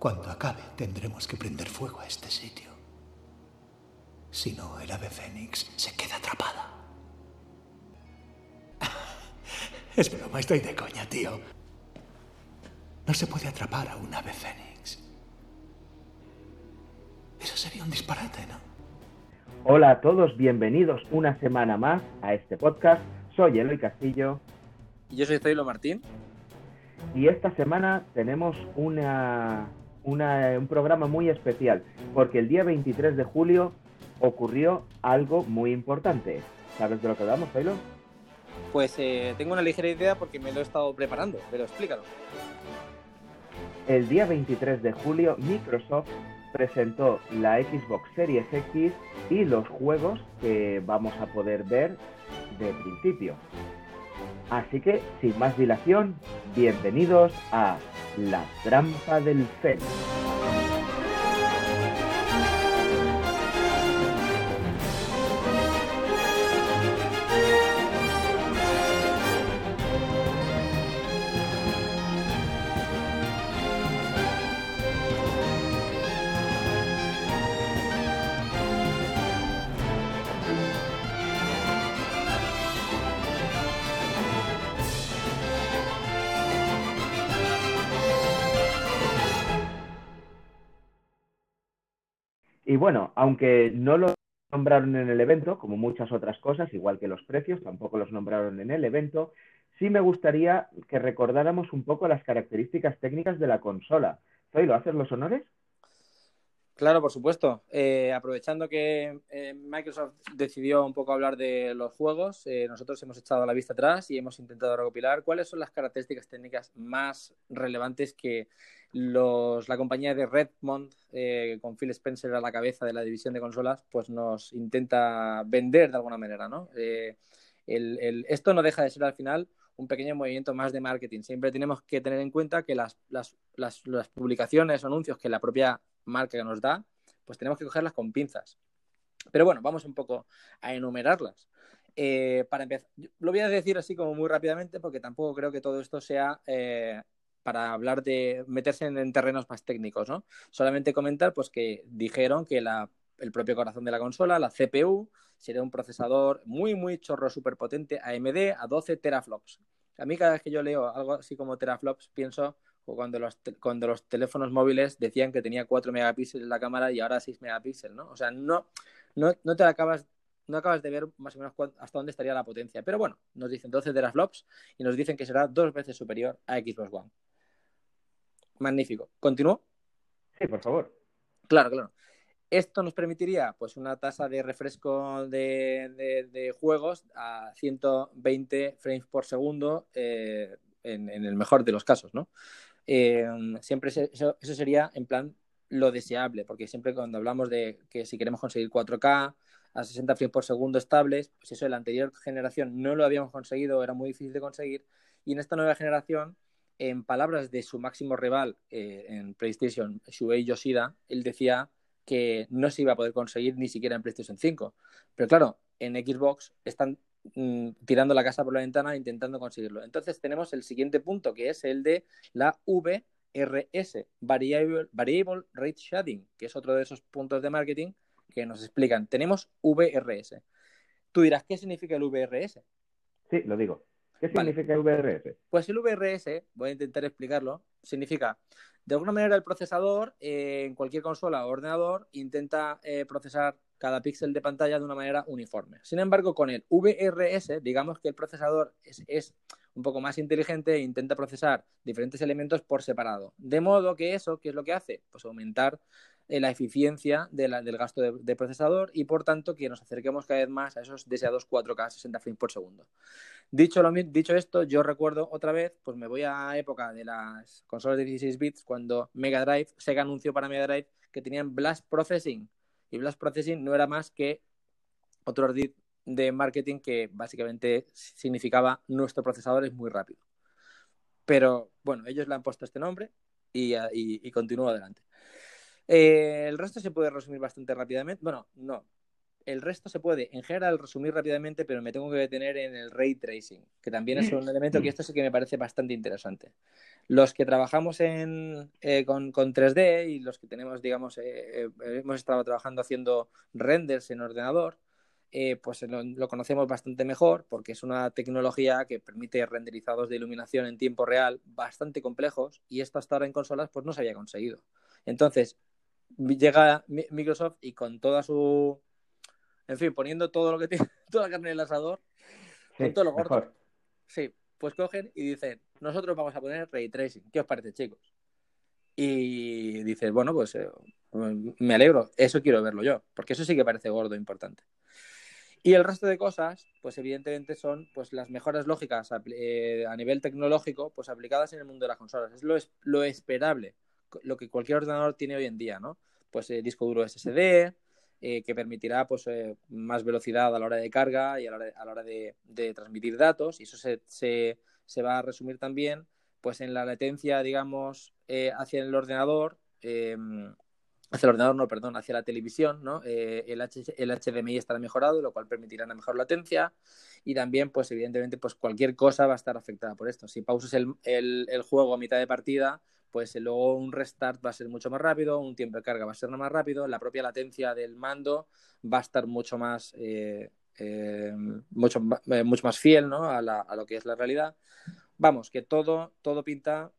Cuando acabe, tendremos que prender fuego a este sitio. Si no, el ave fénix se queda atrapada. Es broma, estoy de coña, tío. No se puede atrapar a un ave fénix. Eso sería un disparate, ¿no? Hola a todos, bienvenidos una semana más a este podcast. Soy Eloy Castillo. Y yo soy Zoilo Martín. Y esta semana tenemos una, un programa muy especial, porque el día 23 de julio ocurrió algo muy importante. ¿Sabes de lo que hablamos, Zoilo? Pues eh, tengo una ligera idea porque me lo he estado preparando, pero explícalo. El día 23 de julio Microsoft presentó la Xbox Series X y los juegos que vamos a poder ver de principio. Así que, sin más dilación, bienvenidos a La Trampa del Fénix. Y bueno, aunque no lo nombraron en el evento, como muchas otras cosas, igual que los precios, tampoco los nombraron en el evento, sí me gustaría que recordáramos un poco las características técnicas de la consola. ¿lo ¿haces los honores? Claro, por supuesto. Eh, aprovechando que eh, Microsoft decidió un poco hablar de los juegos, eh, nosotros hemos echado la vista atrás y hemos intentado recopilar cuáles son las características técnicas más relevantes que la compañía de Redmond, con Phil Spencer a la cabeza de la división de consolas, pues nos intenta vender de alguna manera, ¿no? esto no deja de ser al final un pequeño movimiento más de marketing. Siempre tenemos que tener en cuenta que las, las, las, publicaciones o anuncios que la propia marca nos da, pues tenemos que cogerlas con pinzas. Pero bueno, vamos un poco a enumerarlas. Eh, para empezar, lo voy a decir así como muy rápidamente porque tampoco creo que todo esto sea eh, para hablar de meterse en, terrenos más técnicos, ¿no? Solamente comentar pues que dijeron que el propio corazón de la consola, la CPU, sería un procesador muy, muy chorro, súper potente AMD a 12 teraflops. A mí cada vez que yo leo algo así como teraflops pienso cuando los, cuando los teléfonos móviles decían que tenía 4 megapíxeles la cámara y ahora 6 megapíxeles, ¿no? O sea, no, no, no te acabas no acabas de ver más o menos hasta dónde estaría la potencia. Pero bueno, nos dicen 12 teraflops y nos dicen que será dos veces superior a Xbox One. Magnífico. ¿Continúo? Sí, por favor. Claro, claro. Esto nos permitiría pues una tasa de refresco de, juegos a 120 frames por segundo eh, en, en, el mejor de los casos, ¿no? Eh, siempre eso, sería en plan lo deseable, porque siempre cuando hablamos de que si queremos conseguir 4K a 60 frames por segundo estables, pues eso en la anterior generación no lo habíamos conseguido, era muy difícil de conseguir, y en esta nueva generación, en palabras de su máximo rival eh, en PlayStation, Shuei Yoshida, él decía que no se iba a poder conseguir ni siquiera en PlayStation 5. Pero claro, en Xbox están Mm, tirando la casa por la ventana intentando conseguirlo. Entonces tenemos el siguiente punto que es el de la VRS, Variable, Variable Rate Shading, que es otro de esos puntos de marketing que nos explican. Tenemos VRS. Tú dirás, ¿qué significa el VRS? Sí, lo digo. ¿Qué significa el VRS? Pues el VRS, voy a intentar explicarlo, significa, de alguna manera el procesador eh, en cualquier consola o ordenador intenta eh, procesar cada píxel de pantalla de una manera uniforme. Sin embargo, con el VRS, digamos que el procesador es, un poco más inteligente e intenta procesar diferentes elementos por separado. De modo que eso, ¿qué es lo que hace? Pues aumentar la eficiencia del gasto de, procesador y por tanto que nos acerquemos cada vez más a esos deseados 4K 60 frames por segundo. Dicho, dicho esto, yo recuerdo otra vez, pues me voy a época de las consolas de 16 bits cuando Mega Drive, Sega anunció para Mega Drive que tenían Blast Processing, y Blast Processing no era más que otro ardid de marketing que básicamente significaba nuestro procesador es muy rápido. Pero bueno, ellos le han puesto este nombre y, continúo adelante. Eh, el resto se puede resumir bastante rápidamente. Bueno, no. el resto se puede, en general, resumir rápidamente, pero me tengo que detener en el ray tracing, que también es un elemento que esto sí que me parece bastante interesante. Los que trabajamos en, eh, con, 3D y los que tenemos, digamos, eh, hemos estado trabajando haciendo renders en ordenador, pues lo, conocemos bastante mejor porque es una tecnología que permite renderizados de iluminación en tiempo real bastante complejos y esto hasta ahora en consolas pues no se había conseguido. Entonces, llega Microsoft y con toda su en fin, poniendo todo lo que tiene, toda la carne en el asador, con todo lo gordo. Sí, pues cogen y dicen, nosotros vamos a poner ray tracing. ¿Qué os parece, chicos? Y dices, bueno, pues eh, me alegro, eso quiero verlo yo, porque eso sí que parece gordo, importante. Y el resto de cosas, pues evidentemente son pues las mejoras lógicas eh, a nivel tecnológico, pues aplicadas en el mundo de las consolas. Es lo, lo esperable, lo que cualquier ordenador tiene hoy en día, ¿no? Pues eh, disco duro SSD, eh, que permitirá pues, eh, más velocidad a la hora de carga y a la hora de, a la hora de, transmitir datos. Y eso se, se, va a resumir también pues, en la latencia, digamos, eh, hacia el ordenador. Em, hacia el ordenador, no, perdón, hacia la televisión, ¿no? el, el, HDMI estará mejorado, lo cual permitirá una mejor latencia y también, pues evidentemente, pues cualquier cosa va a estar afectada por esto. Si pausas el, el juego a mitad de partida, pues eh, luego un restart va a ser mucho más rápido, un tiempo de carga va a ser más rápido, la propia latencia del mando va a estar mucho más, eh, eh, mucho, mucho más fiel ¿no? a, lo que es la realidad. Vamos, que todo, todo pinta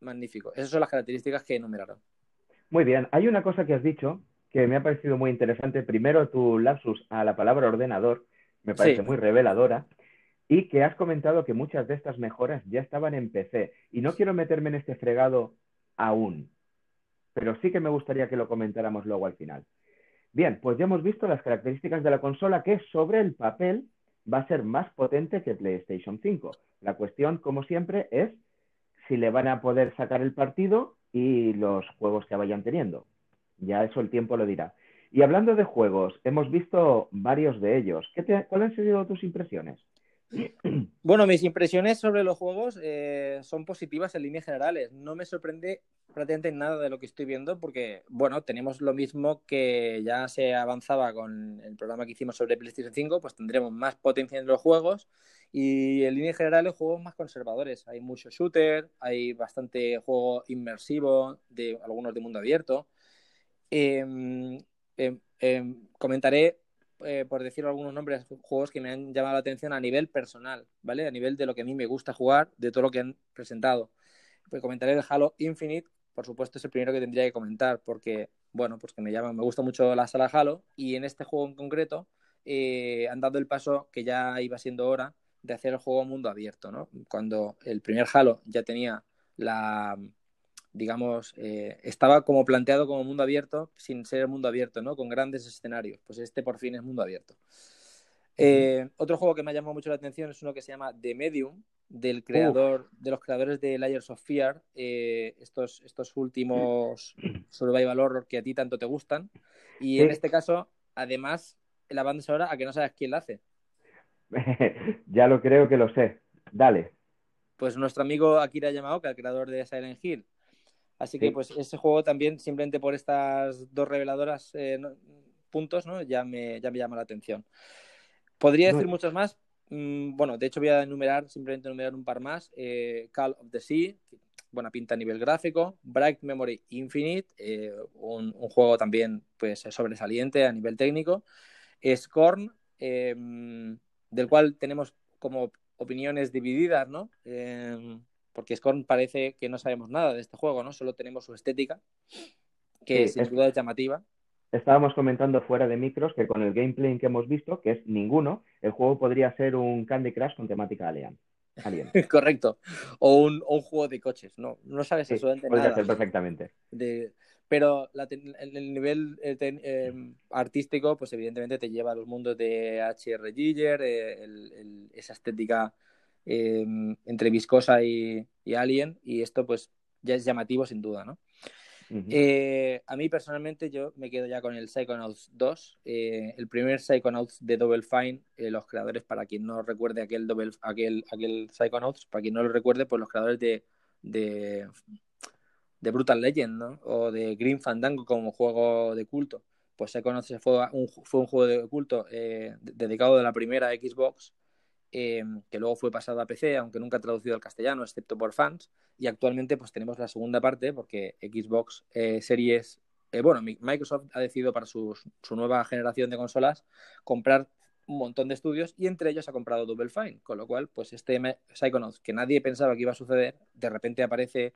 magnífico. Esas son las características que enumeraron. Muy bien, hay una cosa que has dicho que me ha parecido muy interesante. Primero, tu lapsus a la palabra ordenador me parece muy reveladora y que has comentado que muchas de estas mejoras ya estaban en PC. Y no quiero meterme en este fregado aún, pero sí que me gustaría que lo comentáramos luego al final. Bien, pues ya hemos visto las características de la consola que sobre el papel va a ser más potente que PlayStation 5. La cuestión, como siempre, es si le van a poder sacar el partido y los juegos que vayan teniendo. Ya eso el tiempo lo dirá. Y hablando de juegos, hemos visto varios de ellos. ¿Qué ¿Cuáles han sido tus impresiones? Bueno, mis impresiones sobre los juegos eh, son positivas en líneas generales. No me sorprende prácticamente nada de lo que estoy viendo porque, bueno, tenemos lo mismo que ya se avanzaba con el programa que hicimos sobre PlayStation 5, pues tendremos más potencia en los juegos y en líneas generales juegos más conservadores. Hay mucho shooter, hay bastante juego inmersivo, de algunos de mundo abierto. Em, comentaré eh, por decir algunos nombres, juegos que me han llamado la atención a nivel personal, ¿vale? A nivel de lo que a mí me gusta jugar, de todo lo que han presentado. Pues comentaré el Halo Infinite, por supuesto es el primero que tendría que comentar, porque, bueno, pues que me llama, me gusta mucho la sala Halo, y en este juego en concreto eh, han dado el paso que ya iba siendo hora de hacer el juego mundo abierto, ¿no? Cuando el primer Halo ya tenía la, digamos, eh, estaba como planteado como mundo abierto sin ser mundo abierto, ¿no? Con grandes escenarios. Pues este por fin es mundo abierto. Eh, otro juego que me ha llamado mucho la atención es uno que se llama The Medium, del creador, de los creadores de Layers of Fear, eh, estos, estos últimos survival horror que a ti tanto te gustan. Y en este caso, además, la banda sonora, a que no sabes quién la hace. ya lo creo que lo sé. Dale. Pues nuestro amigo Akira Yamaoka, el creador de Silent Hill, Así que pues ese juego también, simplemente por estas dos reveladoras eh, puntos, ¿no? Ya me, ya me llama la atención. Podría decir muchos más. Mm, bueno, de hecho voy a enumerar, simplemente enumerar un par más. Eh, Call of the Sea, buena pinta a nivel gráfico. Bright Memory Infinite, eh, un, juego también pues sobresaliente a nivel técnico. Scorn, em, del cual tenemos como opiniones divididas, ¿no? Porque Scorn parece que no sabemos nada de este juego, ¿no? Solo tenemos su estética, que sin duda es llamativa. Estábamos comentando fuera de micros que con el gameplay que hemos visto, que es ninguno, el juego podría ser un Candy Crush con temática alien. Correcto. O un, juego de coches, ¿no? No sabes absolutamente nada. Podría ser perfectamente. Pero el, nivel em, artístico, pues evidentemente te lleva a los mundos de H.R. Giger, eh, esa estética Em, entre viscosa y, alien, y esto pues ya es llamativo sin duda, ¿no? Eh, a mí personalmente yo me quedo ya con el Psychonauts 2, eh, el primer Psychonauts de Double Fine, eh, los creadores, para quien no recuerde aquel, Double, aquel, aquel Psychonauts, para quien no lo recuerde, pues los creadores de, de, Brutal Legend, ¿no? O de Green Fandango como juego de culto pues se conoce, fue un, fue un juego de culto eh, dedicado de la primera Xbox, eh, que luego fue pasado a PC, aunque nunca traducido al castellano, excepto por fans, y actualmente pues tenemos la segunda parte, porque Xbox Series, bueno, Microsoft ha decidido para su nueva generación de consolas comprar un montón de estudios y entre ellos ha comprado Double Fine, con lo cual, pues este Psychonauts que nadie pensaba que iba a suceder, de repente aparece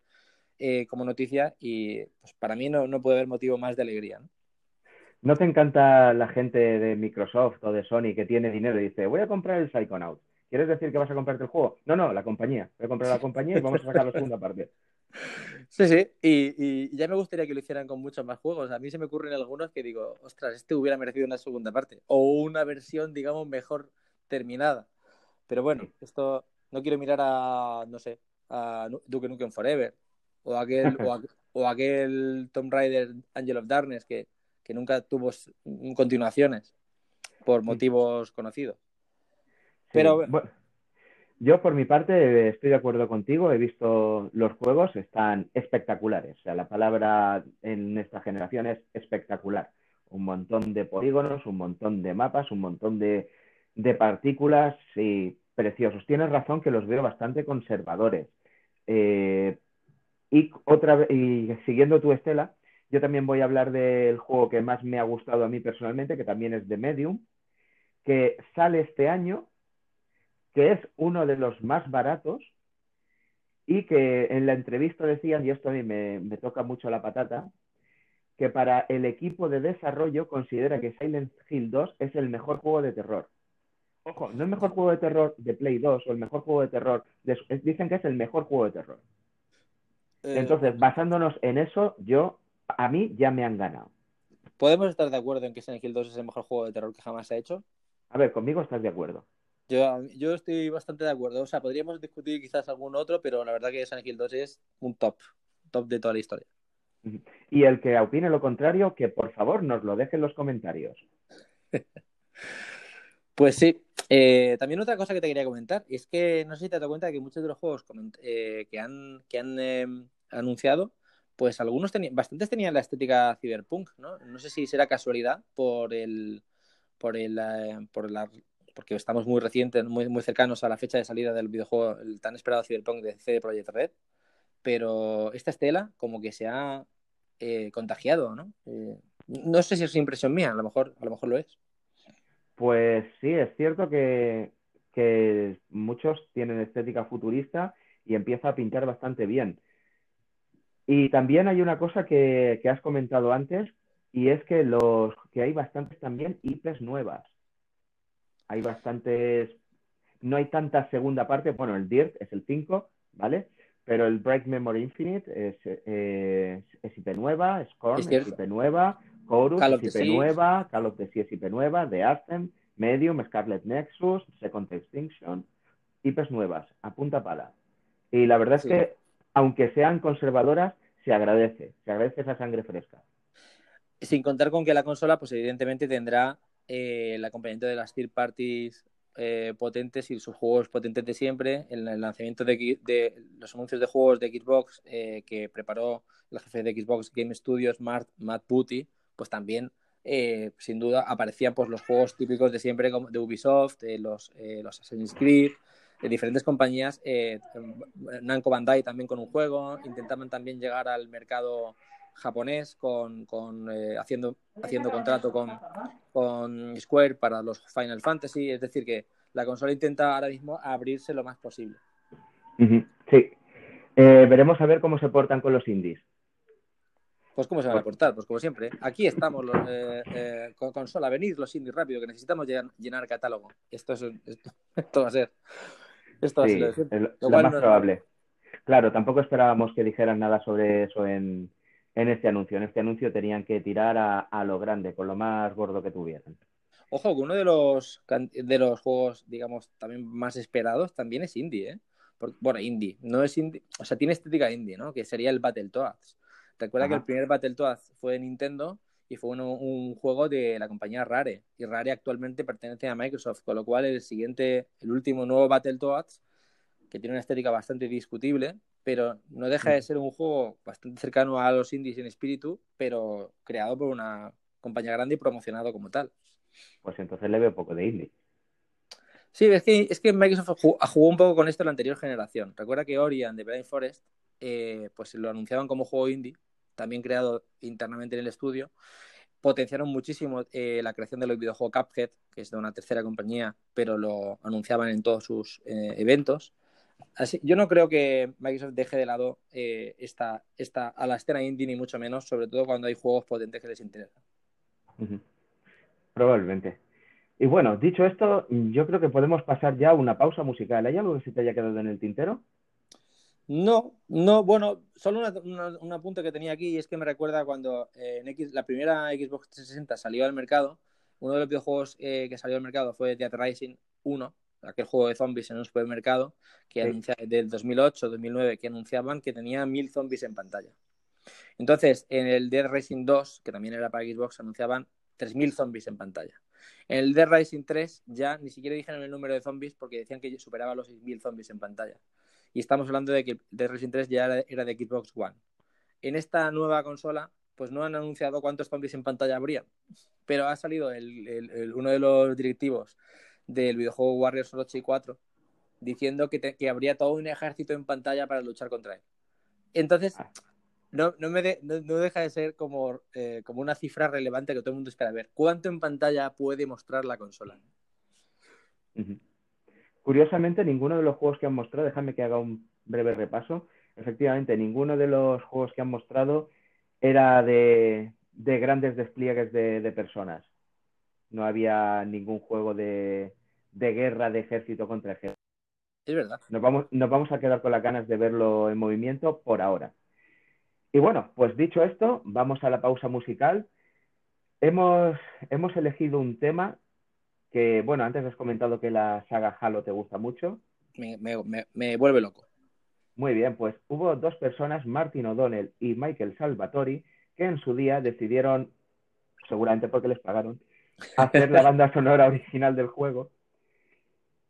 eh, como noticia y pues para mí no, puede haber motivo más de alegría. ¿No te encanta la gente de Microsoft o de Sony que tiene dinero y dice, voy a comprar el Psychonauts? ¿Quieres decir que vas a comprarte el juego? No, no, la compañía. Voy a comprar la compañía y vamos a sacar la segunda parte. Sí, sí, y, y, ya me gustaría que lo hicieran con muchos más juegos. A mí se me ocurren algunos que digo, ostras, este hubiera merecido una segunda parte o una versión, digamos, mejor terminada. Pero bueno, esto no quiero mirar a, no sé, a Duke Nukem Forever o aquel, o, aquel Tomb Raider Angel of Darkness que, que nunca tuvo continuaciones por motivos conocidos. Pero bueno yo, por mi parte, estoy de acuerdo contigo. He visto los juegos, están espectaculares. O sea, la palabra en esta generación es espectacular. Un montón de polígonos, un montón de mapas, un montón de, partículas y preciosos. Tienes razón que los veo bastante conservadores. Eh, y otra y siguiendo tu estela, yo también voy a hablar del juego que más me ha gustado a mí personalmente, que también es de Medium, que sale este año que es uno de los más baratos y que en la entrevista decían, y esto a mí me, toca mucho la patata, que para el equipo de desarrollo considera que Silent Hill 2 es el mejor juego de terror. Ojo, no el mejor juego de terror de Play 2 o el mejor juego de terror, dicen que es el mejor juego de terror. Eh, Entonces, basándonos en eso, yo, a mí ya me han ganado. ¿Podemos estar de acuerdo en que Silent Hill 2 es el mejor juego de terror que jamás se ha hecho? A ver, conmigo estás de acuerdo. Yo, yo estoy bastante de acuerdo. O sea, podríamos discutir quizás algún otro, pero la verdad que Silent Hill 2 es un top, top de toda la historia. Y el que opine lo contrario, que por favor nos lo deje en los comentarios. pues sí. Eh, también otra cosa que te quería comentar es que no sé si te has dado cuenta de que muchos de los juegos eh, que han, que han em, anunciado, pues algunos tenían, bastantes tenían la estética cyberpunk, ¿no? No sé si será casualidad por el por el eh, por la porque estamos muy recientes, muy, muy cercanos a la fecha de salida del videojuego, el tan esperado Cyberpunk de CD Projekt Red, pero esta estela como que se ha eh, contagiado, ¿no? Eh, no sé si es impresión mía, a lo mejor, a lo mejor lo es. Pues sí, es cierto que, que muchos tienen estética futurista y empieza a pintar bastante bien. Y también hay una cosa que, que has comentado antes, y es que los que hay bastantes también IPs nuevas hay bastantes, no hay tanta segunda parte, bueno, el Dirt es el 5, ¿vale? Pero el Break Memory Infinite es, eh, es IP nueva, Scorn es, IP nueva, Chorus es IP nueva, Call of Sea es IP nueva, The Ascent, Medium, Scarlet Nexus, Second Extinction, IPs nuevas, a punta pala. Y la verdad es que, aunque sean conservadoras, se agradece, se agradece esa sangre fresca. Sin contar con que la consola, pues evidentemente tendrá eh, el acompañamiento de las third parties eh, potentes y sus juegos potentes de siempre, en el lanzamiento de, los anuncios de juegos de Xbox eh, que preparó el jefe de Xbox Game Studios, Matt, Putty, pues también sin duda aparecían pues, los juegos típicos de siempre de Ubisoft, los, los Assassin's Creed, de diferentes compañías, Namco Bandai también con un juego, intentaban también llegar al mercado japonés con, con eh, haciendo, haciendo contrato con, con Square para los Final Fantasy. Es decir, que la consola intenta ahora mismo abrirse lo más posible. Sí. Eh, veremos a ver cómo se portan con los indies. Pues cómo se van a portar, pues como siempre. Aquí estamos los, eh, con consola, venid los indies rápido, que necesitamos llenar, catálogo. Esto, es, esto, va a ser. Esto va a ser lo, más probable. Claro, tampoco esperábamos que dijeran nada sobre eso en, en este anuncio. En este anuncio tenían que tirar a, lo grande, con lo más gordo que tuvieran. Ojo, que uno de los, de los juegos, digamos, también más esperados también es indie, ¿eh? bueno, indie, no es indie, o sea, tiene estética indie, ¿no? Que sería el Battletoads. Recuerda que el primer Battletoads fue de Nintendo y fue un, juego de la compañía Rare. Y Rare actualmente pertenece a Microsoft, con lo cual el siguiente, el último nuevo Battletoads, que tiene una estética bastante discutible, pero no deja de mm. ser un juego bastante cercano a los indies en espíritu, pero creado por una compañía grande y promocionado como tal. Pues entonces le veo poco de indie. Sí, es que, es que Microsoft jugó, un poco con esto en la anterior generación. Recuerda que Ori and the Blind Forest eh, pues lo anunciaban como juego indie, también creado internamente en el estudio. Potenciaron muchísimo eh, la creación del videojuego Cuphead, que es de una tercera compañía, pero lo anunciaban en todos sus eh, eventos. Así, yo no creo que Microsoft deje de lado esta, esta, a la escena indie, ni mucho menos, sobre todo cuando hay juegos potentes que les interesan. Probablemente. Y bueno, dicho esto, yo creo que podemos pasar ya a una pausa musical. ¿Hay algo que se te haya quedado en el tintero? No, no, bueno, solo un apunte que tenía aquí y es que me recuerda cuando eh, en X, la primera Xbox 360 salió al mercado, uno de los videojuegos eh, que salió al mercado fue Dead Rising 1, aquel juego de zombies en un supermercado que del 2008-2009 que anunciaban que tenía mil zombies en pantalla. Entonces, en el Dead Rising 2, que también era para Xbox, anunciaban 3.000 zombies en pantalla. En el Dead Rising 3 ya ni siquiera dijeron el número de zombies porque decían que superaba los 6.000 zombies en pantalla. Y estamos hablando de que Dead Rising 3 ya era, de Xbox One. En esta nueva consola, pues no han anunciado cuántos zombies en pantalla habría, pero ha salido uno de los directivos del videojuego Warriors 8 y 4 diciendo que, que habría todo un ejército en pantalla para luchar contra él. Entonces, ah no, no, me no, deja de ser como, eh, como una cifra relevante que todo el mundo espera ver. ¿Cuánto en pantalla puede mostrar la consola? Curiosamente, ninguno de los juegos que han mostrado, déjame que haga un breve repaso, efectivamente, ninguno de los juegos que han mostrado era de, grandes despliegues de, personas. No había ningún juego de, guerra de ejército contra ejército. Es verdad. Nos vamos, nos vamos a quedar con las ganas de verlo en movimiento por ahora. Y bueno, pues dicho esto, vamos a la pausa musical. Hemos, hemos elegido un tema que, bueno, antes has comentado que la saga Halo te gusta mucho. Me, vuelve loco. Muy bien, pues hubo dos personas, Martin O'Donnell y Michael Salvatori, que en su día decidieron, seguramente porque les pagaron, hacer la banda sonora original del juego.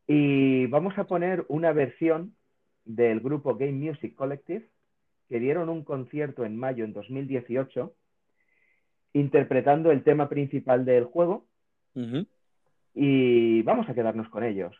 Y vamos a poner una versión del grupo Game Music Collective que dieron un concierto en mayo en 2018 interpretando el tema principal del juego y vamos a quedarnos con ellos.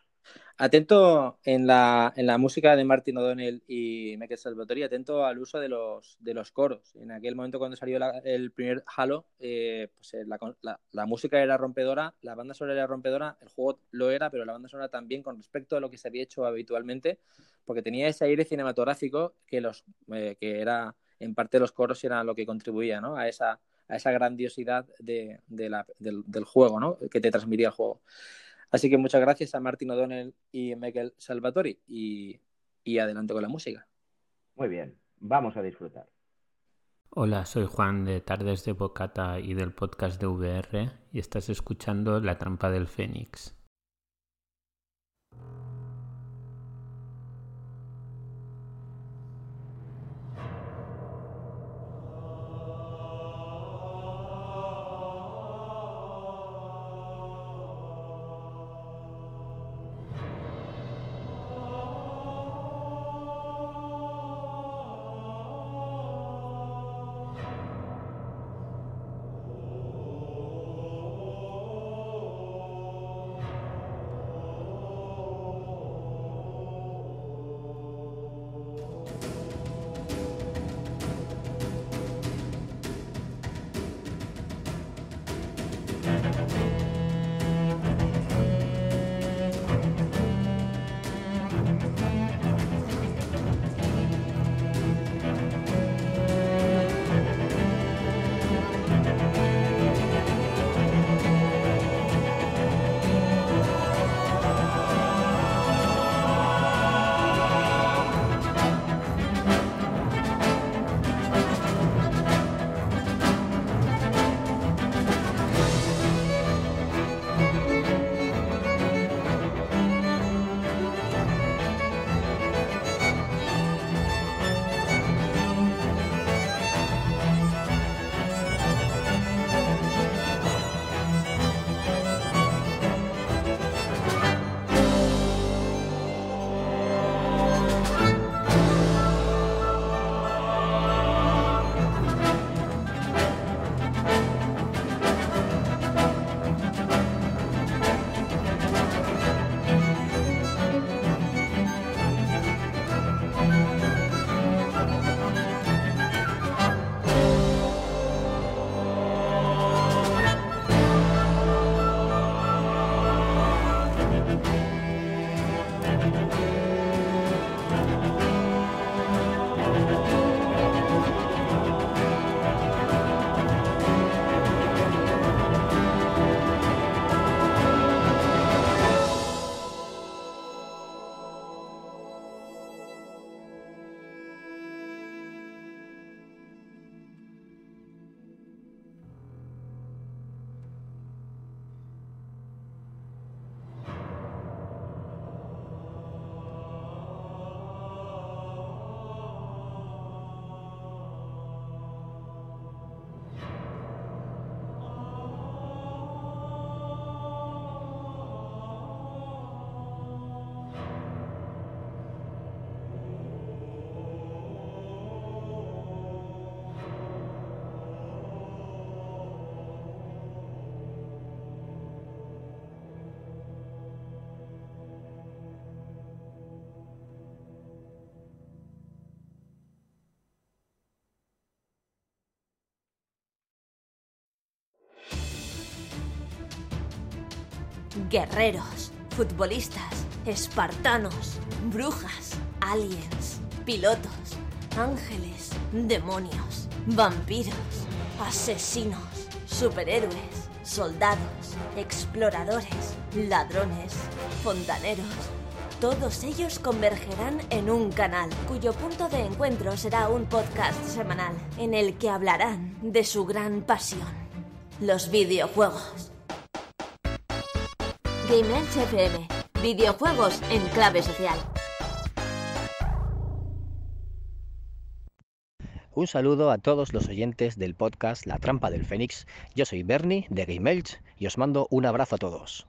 Atento en la, en la música de Martin O'Donnell y Michael Salvatori, atento al uso de los, de los coros. En aquel momento cuando salió el primer Halo, eh, pues eh, la, la, música era rompedora, la banda sonora era rompedora, el juego lo era, pero la banda sonora también con respecto a lo que se había hecho habitualmente, porque tenía ese aire cinematográfico que, los, eh, que era en parte los coros era lo que contribuía ¿no? a, esa, a esa grandiosidad de, de la, del, del, juego, ¿no? que te transmitía el juego. Así que muchas gracias a Martin O'Donnell y Michael Salvatori y, y adelante con la música. Muy bien, vamos a disfrutar. Hola, soy Juan de Tardes de Bocata y del podcast de VR y estás escuchando La Trampa del Fénix. Guerreros, futbolistas, espartanos, brujas, aliens, pilotos, ángeles, demonios, vampiros, asesinos, superhéroes, soldados, exploradores, ladrones, fontaneros. Todos ellos convergerán en un canal cuyo punto de encuentro será un podcast semanal en el que hablarán de su gran pasión, los videojuegos. Game Edge FM, videojuegos en clave social. Un saludo a todos los oyentes del podcast La Trampa del Fénix. Yo soy Bernie de Game Elch y os mando un abrazo a todos.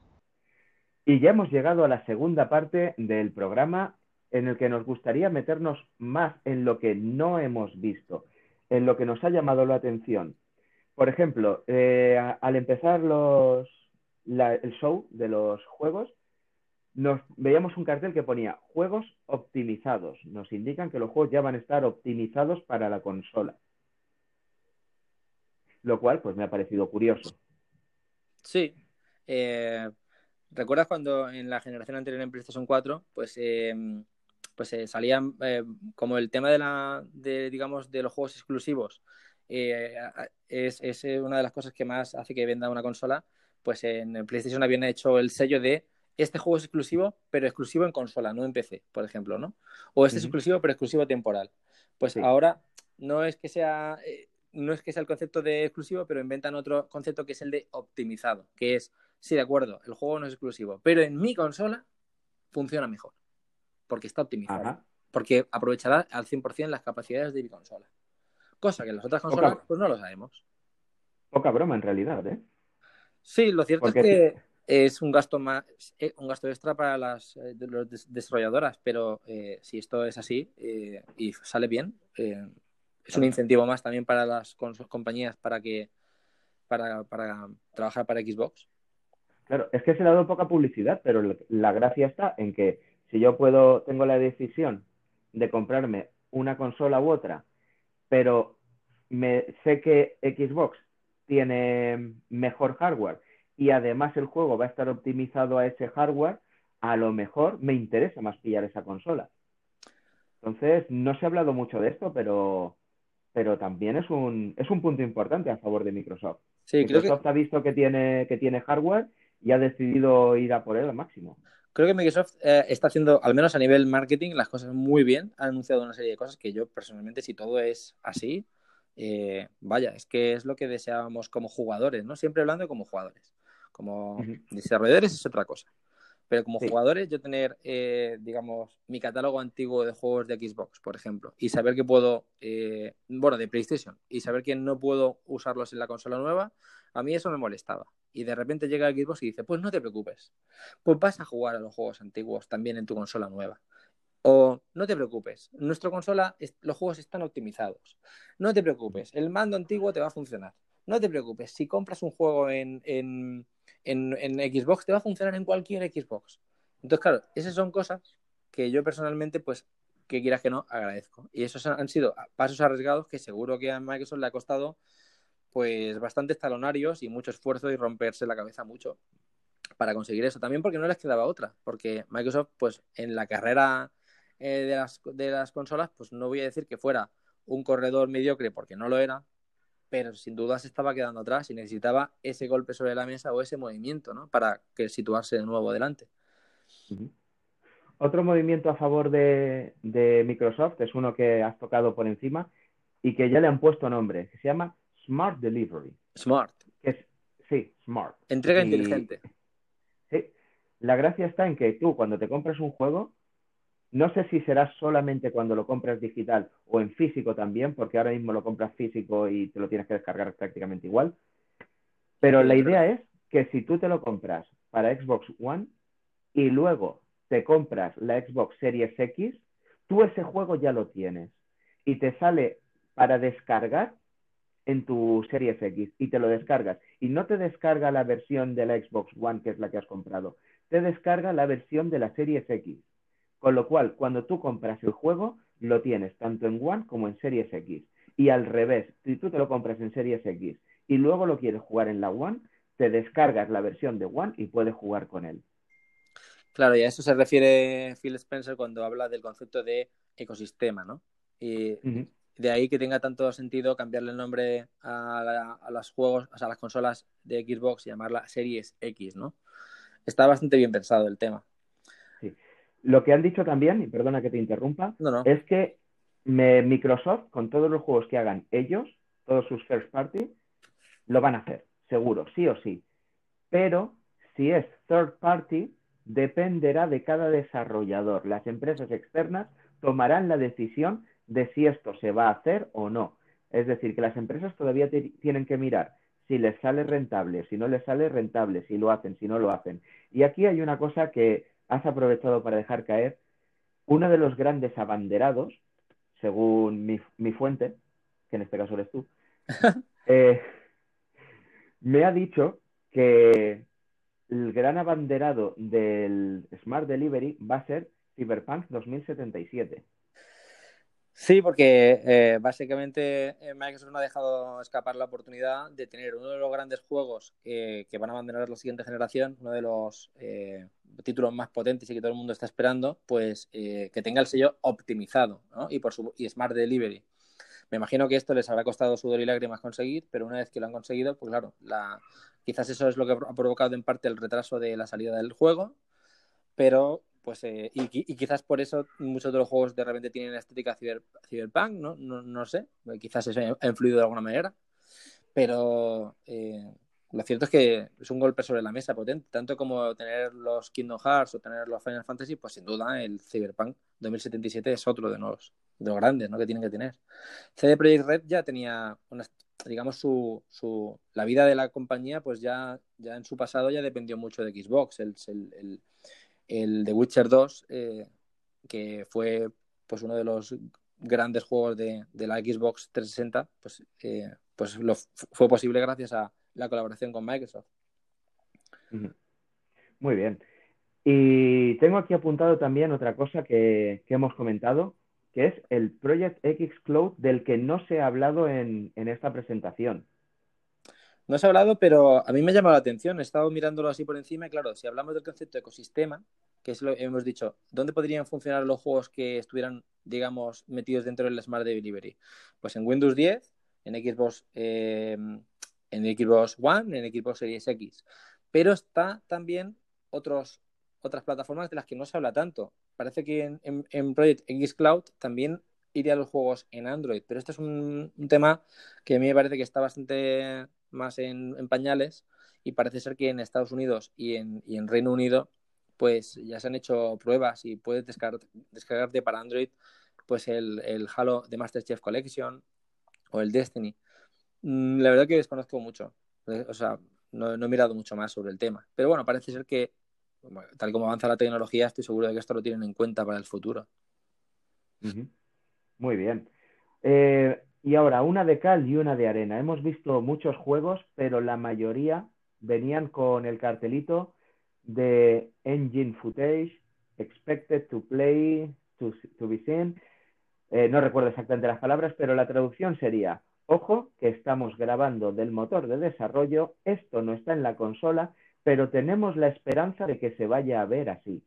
Y ya hemos llegado a la segunda parte del programa en el que nos gustaría meternos más en lo que no hemos visto, en lo que nos ha llamado la atención. Por ejemplo, eh, al empezar los, la- el show de los juegos, nos veíamos un cartel que ponía juegos optimizados. Nos indican que los juegos ya van a estar optimizados para la consola. Lo cual, pues me ha parecido curioso. Sí. Eh, ¿Recuerdas cuando en la generación anterior en PlayStation 4, pues, eh, pues eh, salían eh, como el tema de la, de, digamos, de los juegos exclusivos? eh, es, es una de las cosas que más hace que venda una consola. Pues en PlayStation habían hecho el sello de este juego es exclusivo, pero exclusivo en consola, no en PC, por ejemplo, ¿no? O este es exclusivo, pero exclusivo temporal. Pues Sí. ahora no es que sea eh, no es que sea el concepto de exclusivo, pero inventan otro concepto que es el de optimizado, que es, sí, de acuerdo, el juego no es exclusivo, pero en mi consola funciona mejor, porque está optimizado, Ajá. porque aprovechará al 100% las capacidades de mi consola. Cosa que en las otras consolas, pues no lo sabemos. Poca broma en realidad, ¿eh? Sí, lo cierto Porque es que es un gasto más, eh, un gasto extra para las eh, de los des- desarrolladoras, pero eh, si esto es así eh, y sale bien, es un incentivo más también para las cons- compañías para que para, para trabajar para Xbox. Claro, es que se le ha dado poca publicidad, pero la gracia está en que si yo puedo, tengo la decisión de comprarme una consola u otra, pero me sé que Xbox tiene mejor hardware y además el juego va a estar optimizado a ese hardware, a lo mejor me interesa más pillar esa consola. Entonces, no se ha hablado mucho de esto, pero, pero también es un, es un punto importante a favor de Microsoft. Sí, creo que, Microsoft ha visto que tiene, que tiene hardware y ha decidido ir a por él al máximo. creo que Microsoft eh, está haciendo, al menos a nivel marketing, las cosas muy bien. Ha anunciado una serie de cosas que yo personalmente, si todo es así, eh, vaya, es que es lo que deseábamos como jugadores, ¿no? Siempre hablando como jugadores. Como desarrolladores es otra cosa. Pero como Sí. jugadores, yo tener, eh, digamos, mi catálogo antiguo de juegos de Xbox, por ejemplo, y saber que puedo, eh, bueno, de PlayStation, y saber que no puedo usarlos en la consola nueva, a mí eso me molestaba. Y de repente llega el Xbox y dice, pues no te preocupes, pues vas a jugar a los juegos antiguos también en tu consola nueva. O no te preocupes, en nuestra consola los juegos están optimizados. No te preocupes, el mando antiguo te va a funcionar. No te preocupes, si compras un juego en, en, en, en Xbox, te va a funcionar en cualquier Xbox. Entonces, claro, esas son cosas que yo personalmente, pues, que quieras que no, agradezco. Y esos han sido pasos arriesgados que seguro que a Microsoft le ha costado, pues, bastantes talonarios y mucho esfuerzo y romperse la cabeza mucho para conseguir eso. También porque no les quedaba otra, porque Microsoft, pues, en la carrera eh, de, las, de las consolas, pues no voy a decir que fuera un corredor mediocre, porque no lo era, pero sin duda se estaba quedando atrás y necesitaba ese golpe sobre la mesa o ese movimiento, ¿no? Para que situarse de nuevo delante. Otro movimiento a favor de, de Microsoft es uno que has tocado por encima y que ya le han puesto nombre, que se llama Smart Delivery. Smart. Que es, sí, Smart. Entrega Y- inteligente. Sí. La gracia está en que tú cuando te compras un juego, no sé si será solamente cuando lo compras digital o en físico también, porque ahora mismo lo compras físico y te lo tienes que descargar prácticamente igual. Pero la idea es que si tú te lo compras para Xbox One y luego te compras la Xbox Series X, tú ese juego ya lo tienes y te sale para descargar en tu Series X y te lo descargas y no te descarga la versión de la Xbox One que es la que has comprado, te descarga la versión de la Series X. Con lo cual, cuando tú compras el juego, lo tienes tanto en One como en Series X. Y al revés, si tú te lo compras en Series X y luego lo quieres jugar en la One, te descargas la versión de One y puedes jugar con él. Claro, y a eso se refiere Phil Spencer cuando habla del concepto de ecosistema, ¿no? Y de ahí que tenga tanto sentido cambiarle el nombre a, los juegos, o sea, a las consolas de Xbox y llamarla Series X, ¿no? Está bastante bien pensado el tema. Lo que han dicho también, y perdona que te interrumpa, es que Microsoft, con todos los juegos que hagan ellos, todos sus first party, lo van a hacer, seguro, sí o sí. Pero si es third party, dependerá de cada desarrollador. Las empresas externas tomarán la decisión de si esto se va a hacer o no. Es decir, que las empresas todavía tienen que mirar si les sale rentable, si no les sale rentable, si lo hacen, si no lo hacen. Y aquí hay una cosa que has aprovechado para dejar caer. Uno de los grandes abanderados, según mi, fuente, que en este caso eres tú, eh, me ha dicho que el gran abanderado del Smart Delivery va a ser Cyberpunk 2077. Sí, porque eh, básicamente eh, Microsoft no ha dejado escapar la oportunidad de tener uno de los grandes juegos que van a abandonar la siguiente generación, uno de los eh, títulos más potentes y que todo el mundo está esperando, pues que tenga el sello optimizado y, por su, y Smart Delivery. Me imagino que esto les habrá costado sudor y lágrimas conseguir, pero una vez que lo han conseguido, pues claro, la, quizás eso es lo que ha provocado en parte el retraso de la salida del juego, pero pues eh, y, quizás por eso muchos de los juegos de repente tienen la estética ciber, cyberpunk, ¿no? ¿no? No, sé, quizás eso ha influido de alguna manera, pero eh, lo cierto es que es un golpe sobre la mesa potente, tanto como tener los Kingdom Hearts o tener los Final Fantasy, pues sin duda el Cyberpunk 2077 es otro de los, de los grandes, ¿no? Que tienen que tener. CD Projekt Red ya tenía digamos su, su, la vida de la compañía pues ya, ya en su pasado ya dependió mucho de Xbox el, el el The Witcher 2, eh, que fue pues uno de los grandes juegos de, la Xbox 360, pues, eh, pues lo fue posible gracias a la colaboración con Microsoft. Muy bien. Y tengo aquí apuntado también otra cosa que, hemos comentado, que es el Project X Cloud del que no se ha hablado en, en esta presentación. No se ha hablado, pero a mí me ha llamado la atención. He estado mirándolo así por encima y claro, si hablamos del concepto ecosistema, que es lo que hemos dicho, ¿dónde podrían funcionar los juegos que estuvieran, digamos, metidos dentro del Smart Delivery? Pues en Windows 10, en Xbox, eh, en Xbox One, en Xbox Series X. Pero está también otros, otras plataformas de las que no se habla tanto. Parece que en, Project X Cloud también iría los juegos en Android, pero este es un tema que a mí me parece que está bastante más en, pañales y parece ser que en Estados Unidos y en, y en, Reino Unido pues ya se han hecho pruebas y puedes descargarte para Android pues el, Halo de Master Chief Collection o el Destiny. Mm, la verdad que desconozco mucho, o sea, no, he mirado mucho más sobre el tema, pero bueno, parece ser que tal como avanza la tecnología estoy seguro de que esto lo tienen en cuenta para el futuro. Muy bien. Eh, y ahora, una de cal y una de arena. Hemos visto muchos juegos, pero la mayoría venían con el cartelito de Engine Footage, Expected to Play, to, be seen. Eh, no recuerdo exactamente las palabras, pero la traducción sería, ojo, que estamos grabando del motor de desarrollo, esto no está en la consola, pero tenemos la esperanza de que se vaya a ver así.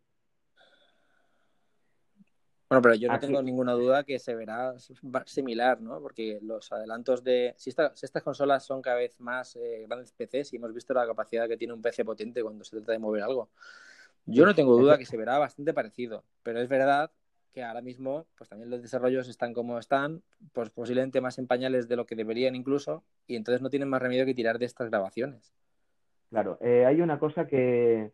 Bueno, pero yo no tengo ninguna duda que se verá similar, ¿no? Porque los adelantos de... Si, estas consolas son cada vez más eh, grandes PCs y hemos visto la capacidad que tiene un PC potente cuando se trata de mover algo, yo no tengo duda que se verá bastante parecido, pero es verdad que ahora mismo pues también los desarrollos están como están, pues posiblemente más en pañales de lo que deberían incluso, y entonces no tienen más remedio que tirar de estas grabaciones. Claro, eh, hay una cosa que,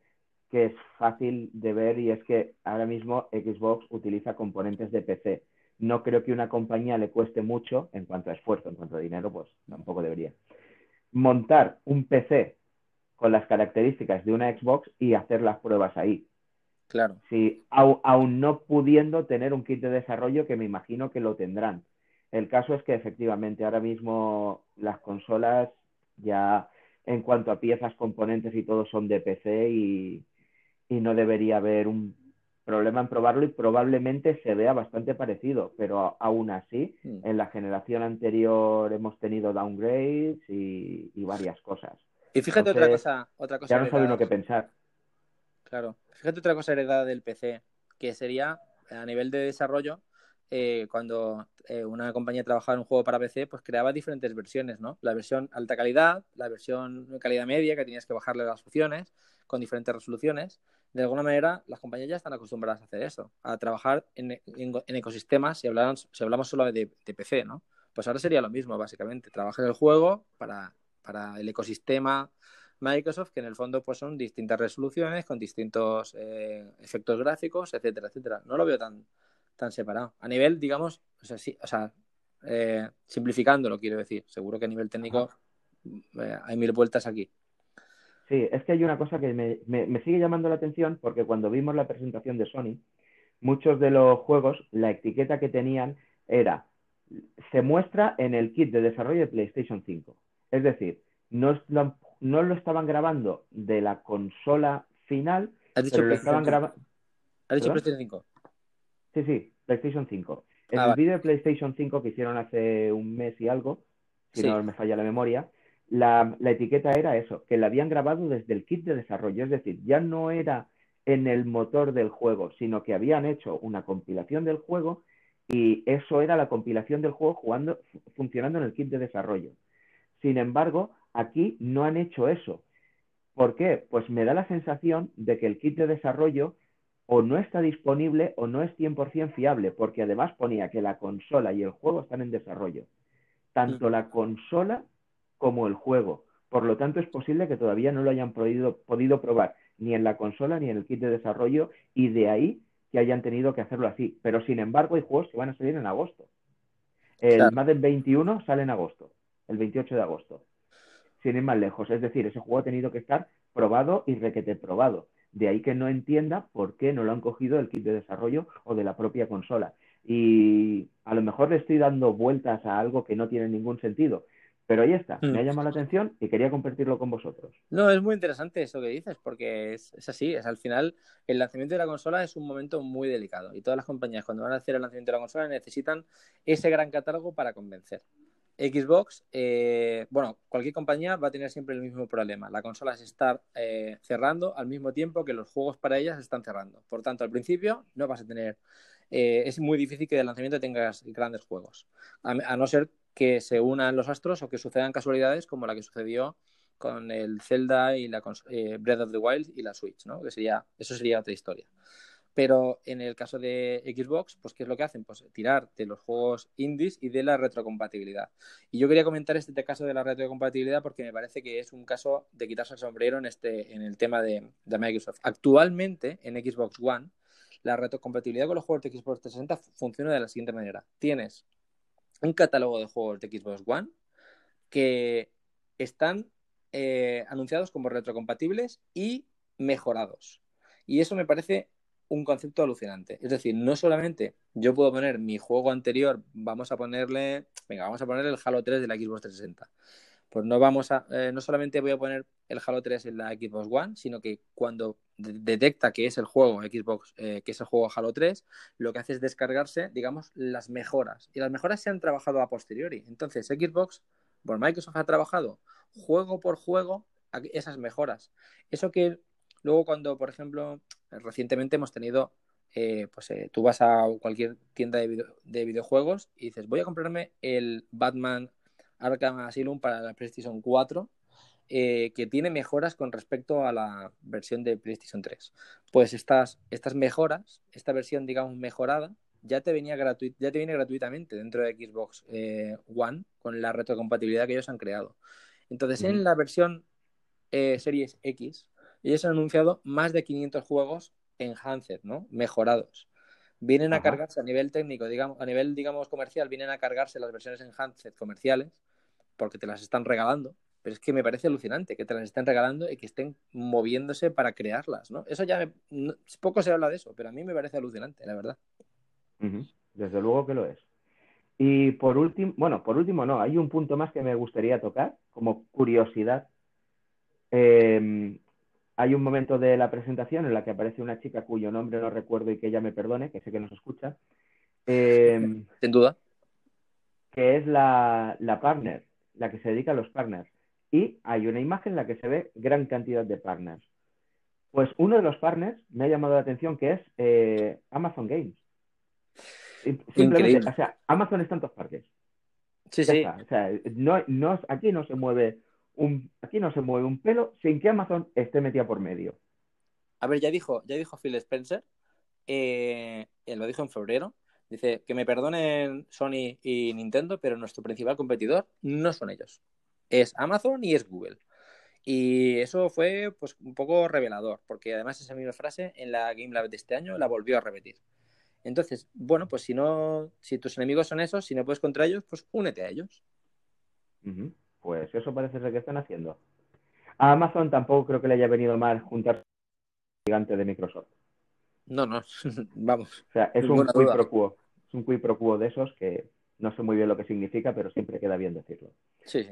que es fácil de ver y es que ahora mismo Xbox utiliza componentes de PC. No creo que una compañía le cueste mucho en cuanto a esfuerzo, en cuanto a dinero, pues tampoco debería. Montar un PC con las características de una Xbox y hacer las pruebas ahí. Claro. Si, aún no pudiendo tener un kit de desarrollo que me imagino que lo tendrán. El caso es que efectivamente ahora mismo las consolas ya en cuanto a piezas, componentes y todo son de PC y, y no debería haber un problema en probarlo y probablemente se vea bastante parecido, pero aún así, en la generación anterior hemos tenido downgrades y, varias cosas. Y fíjate otra cosa, otra cosa. Ya no sabe uno qué pensar. Claro. Fíjate otra cosa heredada del PC, que sería a nivel de desarrollo, eh, cuando eh, una compañía trabajaba en un juego para PC, pues creaba diferentes versiones, ¿no? La versión alta calidad, la versión calidad media, que tenías que bajarle las opciones con diferentes resoluciones. De alguna manera, las compañías ya están acostumbradas a hacer eso, a trabajar en, ecosistemas, si hablamos, si hablamos solo de, PC, ¿no? Pues ahora sería lo mismo, básicamente. Trabajar el juego para, para el ecosistema Microsoft, que en el fondo pues son distintas resoluciones con distintos eh, efectos gráficos, etcétera, etcétera. No lo veo tan, tan separado. A nivel, digamos, o sea, sí, o sea eh, simplificándolo, quiero decir. Seguro que a nivel técnico eh, hay mil vueltas aquí. Sí, es que hay una cosa que me, me, sigue llamando la atención porque cuando vimos la presentación de Sony, muchos de los juegos, la etiqueta que tenían era se muestra en el kit de desarrollo de PlayStation 5. Es decir, no, no lo estaban grabando de la consola final, pero lo estaban grabando. ¿Has dicho PlayStation 5? Sí, sí, PlayStation 5. En ah, el vídeo de PlayStation 5 que hicieron hace un mes y algo, si no me falla la memoria, la, etiqueta era eso, que la habían grabado desde el kit de desarrollo. Es decir, ya no era en el motor del juego, sino que habían hecho una compilación del juego y eso era la compilación del juego jugando, funcionando en el kit de desarrollo. Sin embargo, aquí no han hecho eso. ¿Por qué? Pues me da la sensación de que el kit de desarrollo o no está disponible o no es 100% fiable, porque además ponía que la consola y el juego están en desarrollo. Tanto la consola como el juego. Por lo tanto, es posible que todavía no lo hayan podido, podido probar ni en la consola ni en el kit de desarrollo y de ahí que hayan tenido que hacerlo así. Pero sin embargo, hay juegos que van a salir en agosto. El Madden 21 sale en agosto, el 28 de agosto. Sin ir más lejos. Es decir, ese juego ha tenido que estar probado y requete probado. De ahí que no entienda por qué no lo han cogido del kit de desarrollo o de la propia consola. Y a lo mejor le estoy dando vueltas a algo que no tiene ningún sentido. Pero ahí está, me ha mm. llamado la atención y quería compartirlo con vosotros. No, es muy interesante eso que dices, porque es, así, es al final el lanzamiento de la consola es un momento muy delicado y todas las compañías cuando van a hacer el lanzamiento de la consola necesitan ese gran catálogo para convencer. Xbox, eh, bueno, cualquier compañía va a tener siempre el mismo problema. La consola se está eh, cerrando al mismo tiempo que los juegos para ellas se están cerrando. Por tanto, al principio no vas a tener. Eh, es muy difícil que de lanzamiento tengas grandes juegos. A, no ser que se unan los astros o que sucedan casualidades como la que sucedió con el Zelda y la Breath of the Wild y la Switch, ¿no? Que sería, eso sería otra historia. Pero en el caso de Xbox, pues ¿qué es lo que hacen? Pues tirar de los juegos indies y de la retrocompatibilidad. Y yo quería comentar este caso de la retrocompatibilidad porque me parece que es un caso de quitarse el sombrero en, este, en el tema de, Microsoft. Actualmente, en Xbox One, la retrocompatibilidad con los juegos de Xbox 360 funciona de la siguiente manera. Tienes un catálogo de juegos de Xbox One que están eh, anunciados como retrocompatibles y mejorados. Y eso me parece un concepto alucinante. Es decir, no solamente yo puedo poner mi juego anterior, vamos a ponerle, venga, vamos a poner el Halo 3 de la Xbox 360. Pues no vamos a, eh, no solamente voy a poner el Halo 3 en la Xbox One, sino que cuando detecta que es el juego Xbox, eh, que es el juego Halo 3, lo que hace es descargarse, digamos, las mejoras. Y las mejoras se han trabajado a posteriori. Entonces, Xbox, por Microsoft ha trabajado juego por juego esas mejoras. Eso que Luego cuando, por ejemplo, recientemente hemos tenido, eh, pues eh, tú vas a cualquier tienda de, videojuegos y dices, voy a comprarme el Batman Arkham Asylum para la PlayStation 4, eh, que tiene mejoras con respecto a la versión de PlayStation 3. Pues estas, estas mejoras, esta versión, digamos, mejorada, ya te, venía ya te viene gratuitamente dentro de Xbox One con la retrocompatibilidad que ellos han creado. Entonces, en la versión Series X, ellos han anunciado más de 500 juegos enhanced, ¿no? Mejorados. Vienen a cargarse a nivel técnico, digamos, a nivel, digamos, comercial, vienen a cargarse las versiones enhanced comerciales porque te las están regalando. Pero es que me parece alucinante que te las estén regalando y que estén moviéndose para crearlas, ¿no? Eso ya poco se habla de eso, pero a mí me parece alucinante, la verdad. Desde luego que lo es. Y por último, bueno, por último no, hay un punto más que me gustaría tocar como curiosidad. Eh, hay un momento de la presentación en la que aparece una chica cuyo nombre no recuerdo y que ella me perdone, que sé que nos escucha. Eh, Sin duda. Que es la, partner, la que se dedica a los partners. Y hay una imagen en la que se ve gran cantidad de partners. Pues uno de los partners me ha llamado la atención que es eh, Amazon Games. Simplemente, Increíble. o sea, Amazon está en todas partes. Sí, Ya sí. está. O sea, no, no, aquí no se mueve un, aquí no se mueve un pelo sin que Amazon esté metida por medio. A ver, ya dijo, ya dijo Phil Spencer, eh, él lo dijo en febrero, dice que me perdonen Sony y Nintendo, pero nuestro principal competidor no son ellos. Es Amazon y es Google. Y eso fue pues un poco revelador, porque además esa misma frase en la Game Lab de este año la volvió a repetir. Entonces, bueno, pues si no, si tus enemigos son esos, si no puedes contra ellos, pues únete a ellos. Pues eso parece ser que están haciendo. A Amazon tampoco creo que le haya venido mal el gigante de Microsoft. No, no, vamos. O sea, es un quid pro quo. Es un quid pro quo de esos que no sé muy bien lo que significa, pero siempre queda bien decirlo. Sí, sí.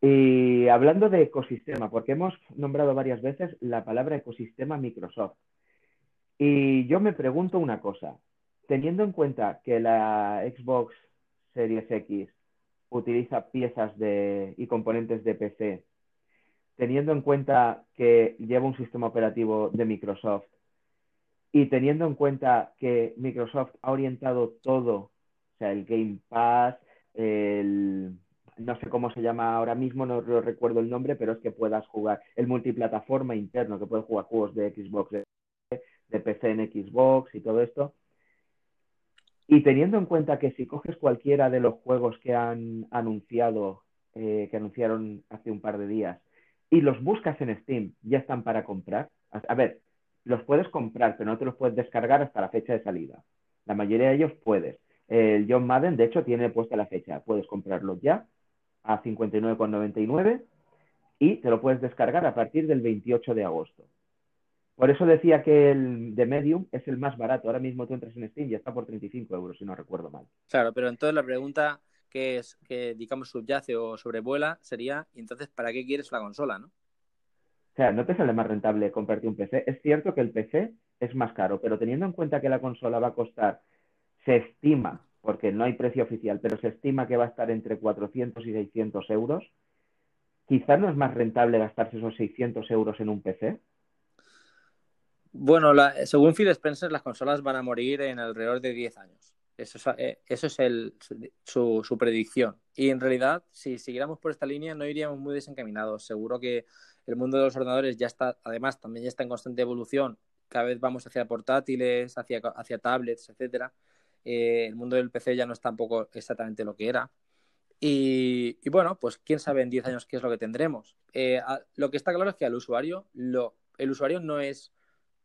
Y hablando de ecosistema, porque hemos nombrado varias veces la palabra ecosistema Microsoft. Y yo me pregunto una cosa, teniendo en cuenta que la Xbox Series X utiliza piezas de, y componentes de PC, teniendo en cuenta que lleva un sistema operativo de Microsoft y teniendo en cuenta que Microsoft ha orientado todo, o sea, el Game Pass, el, no sé cómo se llama ahora mismo, no lo recuerdo el nombre, pero es que puedas jugar el multiplataforma interno, que puedes jugar juegos de Xbox, de, PC en Xbox y todo esto. Y teniendo en cuenta que si coges cualquiera de los juegos que han anunciado, eh, que anunciaron hace un par de días, y los buscas en Steam, ya están para comprar. A, ver, los puedes comprar, pero no te los puedes descargar hasta la fecha de salida. La mayoría de ellos puedes. El John Madden, de hecho, tiene puesta la fecha. Puedes comprarlo ya a 59,99 y te lo puedes descargar a partir del 28 de agosto. Por eso decía que el de Medium es el más barato. Ahora mismo tú entras en Steam y está por 35 euros, si no recuerdo mal. Claro, pero entonces la pregunta que es que digamos subyace o sobrevuela sería, ¿y entonces para qué quieres la consola, no? O sea, no te sale más rentable comprarte un PC. Es cierto que el PC es más caro, pero teniendo en cuenta que la consola va a costar, se estima, porque no hay precio oficial, pero se estima que va a estar entre 400 y 600 euros, quizás no es más rentable gastarse esos 600 euros en un PC. Bueno, la- según Phil Spencer, las consolas van a morir en alrededor de 10 años. Eso es, eh, eso es su predicción. Y en realidad, si siguiéramos por esta línea, no iríamos muy desencaminados. Seguro que el mundo de los ordenadores ya está, además, también ya está en constante evolución. Cada vez vamos hacia portátiles, hacia, hacia tablets, etcétera. Eh, el mundo del PC ya no es tampoco exactamente lo que era. Y, bueno, pues quién sabe en 10 años qué es lo que tendremos. Eh, lo que está claro es que al usuario, lo, el usuario no es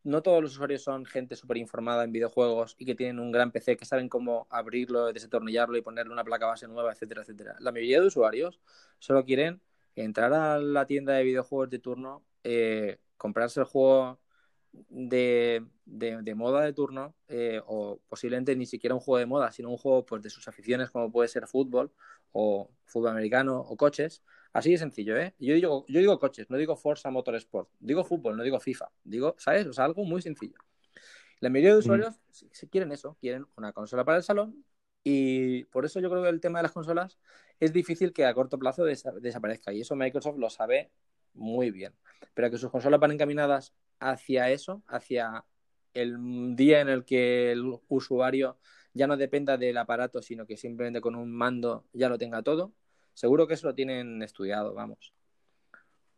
no todos los usuarios son gente súper informada en videojuegos y que tienen un gran PC, que saben cómo abrirlo, desatornillarlo y ponerle una placa base nueva, etcétera, etcétera. La mayoría de usuarios solo quieren entrar a la tienda de videojuegos de turno, eh, comprarse el juego de, de, de moda de turno, eh, o posiblemente ni siquiera un juego de moda, sino un juego pues, de sus aficiones, como puede ser fútbol o fútbol americano o coches. Así de sencillo, ¿eh? Yo digo, yo digo coches, no digo Forza Motorsport, digo fútbol, no digo FIFA, digo, ¿sabes? O sea, algo muy sencillo. La mayoría de usuarios mm. si quieren eso, quieren una consola para el salón y por eso yo creo que el tema de las consolas es difícil que a corto plazo des desaparezca y eso Microsoft lo sabe muy bien. Pero que sus consolas van encaminadas hacia eso, hacia el día en el que el usuario ya no dependa del aparato, sino que simplemente con un mando ya lo tenga todo, seguro que eso lo tienen estudiado, vamos.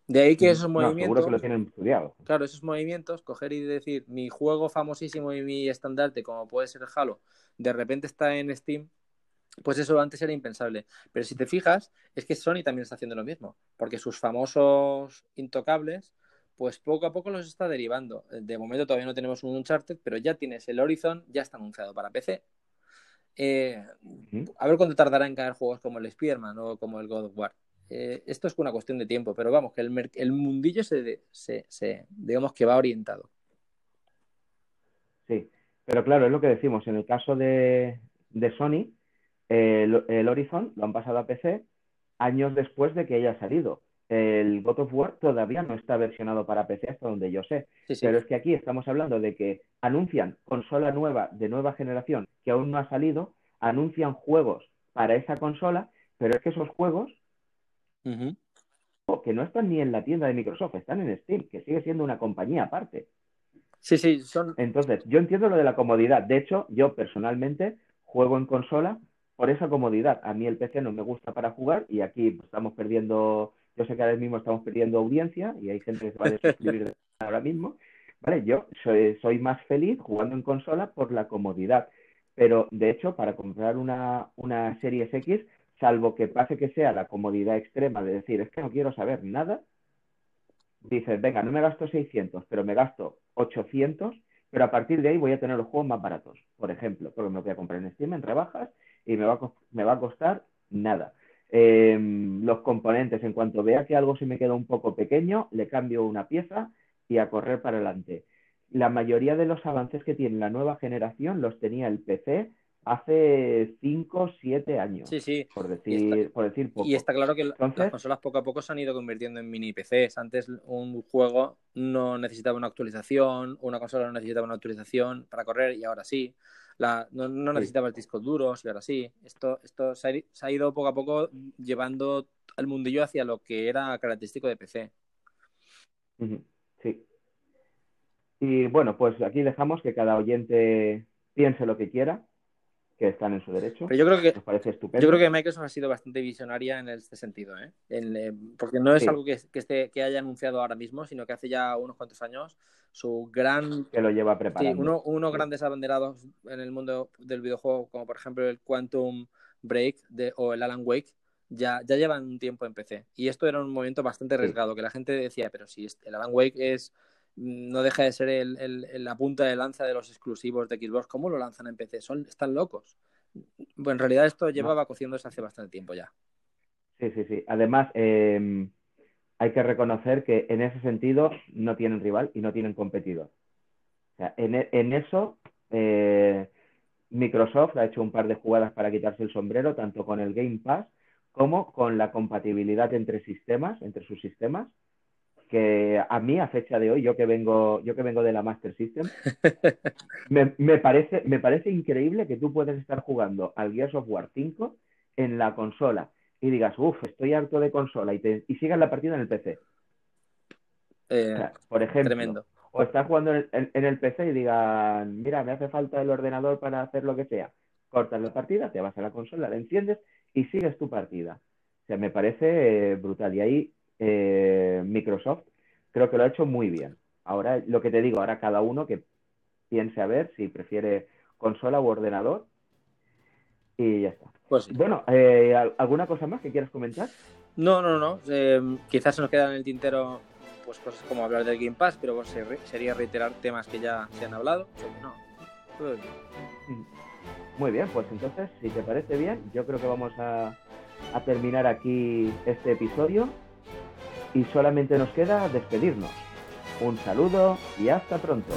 De ahí que esos no, movimientos. Seguro que lo tienen estudiado. Claro, esos movimientos, coger y decir, mi juego famosísimo y mi estandarte, como puede ser el Halo, de repente está en Steam, pues eso antes era impensable. Pero si te fijas, es que Sony también está haciendo lo mismo, porque sus famosos intocables, pues poco a poco los está derivando. De momento todavía no tenemos un Uncharted, pero ya tienes el Horizon, ya está anunciado para PC. Eh. A ver cuánto tardará en caer juegos como el Spider-Man o como el God of War. Eh, esto es una cuestión de tiempo, pero vamos, que el, el mundillo se, se, se, digamos que va orientado. Sí, pero claro, es lo que decimos, en el caso de, de Sony, eh, el, el, Horizon lo han pasado a PC años después de que haya salido. El God of War todavía no está versionado para PC hasta donde yo sé, sí, sí. pero es que aquí estamos hablando de que anuncian consola nueva de nueva generación que aún no ha salido, anuncian juegos para esa consola, pero es que esos juegos Uh -huh. que no están ni en la tienda de Microsoft, están en Steam, que sigue siendo una compañía aparte. Sí, sí, son. Entonces, yo entiendo lo de la comodidad. De hecho, yo personalmente juego en consola por esa comodidad. A mí el PC no me gusta para jugar y aquí estamos perdiendo, yo sé que ahora mismo estamos perdiendo audiencia y hay gente que se va a desuscribir ahora mismo. Vale, yo soy, soy más feliz jugando en consola por la comodidad. Pero de hecho, para comprar una, una Series X, salvo que pase que sea la comodidad extrema de decir, es que no quiero saber nada, dices, venga, no me gasto 600, pero me gasto 800, pero a partir de ahí voy a tener los juegos más baratos, por ejemplo, porque me voy a comprar en Steam en rebajas y me va a, me va a costar nada. Em, los componentes, en cuanto vea que algo se me queda un poco pequeño, le cambio una pieza y a correr para adelante. La mayoría de los avances que tiene la nueva generación los tenía el PC hace 5, 7 años. Sí, sí. Por decir, por decir poco. Y está claro que las consolas poco a poco se han ido convirtiendo en mini PCs. Antes un juego no necesitaba una actualización, una consola no necesitaba una actualización para correr y ahora sí. La, no, necesitaba el discos duros y ahora sí. Esto, esto se ha, ido poco a poco llevando al mundillo hacia lo que era característico de PC. Sí. Y bueno, pues aquí dejamos que cada oyente piense lo que quiera que están en su derecho. Pero yo creo que, parece estupendo. Yo creo que Microsoft ha sido bastante visionaria en este sentido, ¿eh? eh porque no es algo que, esté, que haya anunciado ahora mismo, sino que hace ya unos cuantos años su gran... Que lo lleva preparando. Sí, uno, unos grandes abanderados en el mundo del videojuego, como por ejemplo el Quantum Break de, o el Alan Wake, ya, ya llevan un tiempo en PC. Y esto era un momento bastante arriesgado, que la gente decía, pero si el Alan Wake es no deja de ser el, la punta de lanza de los exclusivos de Xbox. ¿Cómo lo lanzan en PC? Son, están locos. Bueno, en realidad esto llevaba cociéndose hace bastante tiempo ya. Sí, sí, sí. Además, em, hay que reconocer que en ese sentido no tienen rival y no tienen competidor. O sea, en, en eso, eh, Microsoft ha hecho un par de jugadas para quitarse el sombrero, tanto con el Game Pass como con la compatibilidad entre sistemas, entre sus sistemas, que a mí a fecha de hoy, yo que vengo, yo que vengo de la Master System, me, parece, me parece increíble que tú puedas estar jugando al Gears of War 5 en la consola y digas, uff, estoy harto de consola y, te, y sigas la partida en el PC. Eh, por ejemplo, o estás jugando en, el PC y digan, mira, me hace falta el ordenador para hacer lo que sea. Cortas la partida, te vas a la consola, la enciendes y sigues tu partida. O sea, me parece eh, brutal. Y ahí eh, Microsoft, creo que lo ha hecho muy bien. Ahora, lo que te digo, ahora cada uno que piense a ver si prefiere consola u ordenador y ya está. Pues bueno, eh, ¿alguna cosa más que quieras comentar? No, no, no. Eh, quizás se nos quedan en el tintero pues cosas como hablar del Game Pass, pero sería reiterar temas que ya se han hablado. No. Mm. Muy bien, pues entonces, si te parece bien, yo creo que vamos a, a terminar aquí este episodio y solamente nos queda despedirnos. Un saludo y hasta pronto.